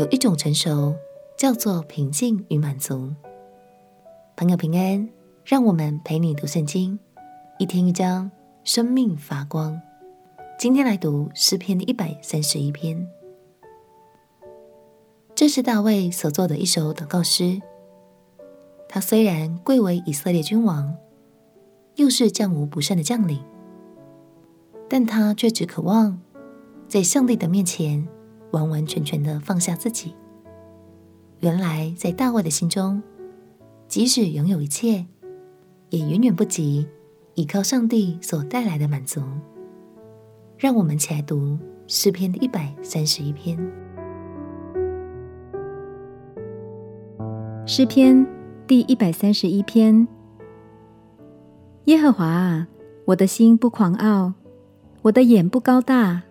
有一种成熟，叫做平静与满足。朋友平安，让我们陪你读圣经，一天一章，生命发光。今天来读诗篇一百三十一篇，这是大卫所作的一首祷告诗。他虽然贵为以色列君王，又是战无不胜的将领，但他却只渴望在上帝的面前。完完全全的放下自己。原来，在大卫的心中，即使拥有一切，也远远不及依靠上帝所带来的满足。让我们起来读诗篇一百三十一篇。诗篇第一百三十一篇：耶和华啊，我的心不狂傲，我的眼不高大。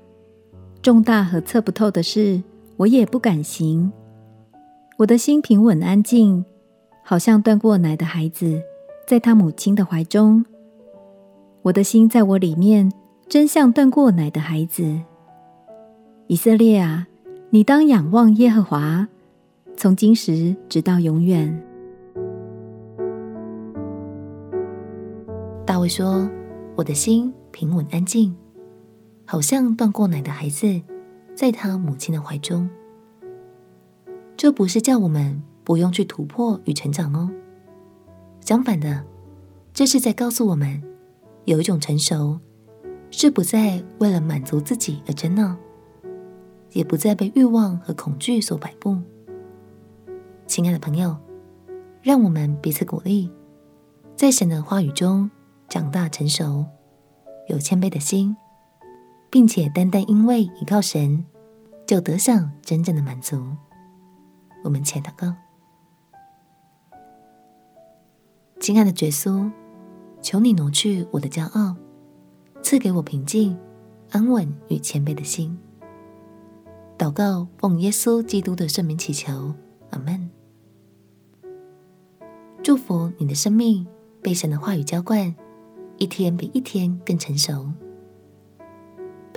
重大和测不透的事，我也不敢行。我的心平稳安静，好像断过奶的孩子，在他母亲的怀中。我的心在我里面，真像断过奶的孩子。以色列啊，你当仰望耶和华，从今时直到永远。大卫说：“我的心平稳安静。”好像断过奶的孩子，在他母亲的怀中。这不是叫我们不用去突破与成长哦。相反的，这是在告诉我们，有一种成熟，是不再为了满足自己而争闹，也不再被欲望和恐惧所摆布。亲爱的朋友，让我们彼此鼓励，在神的话语中长大成熟，有谦卑的心。并且单单因为依靠神，就得享真正的满足。我们且祷告：亲爱的耶稣，求你挪去我的骄傲，赐给我平静、安稳与谦卑的心。祷告奉耶稣基督的圣名祈求，阿门。祝福你的生命被神的话语浇灌，一天比一天更成熟。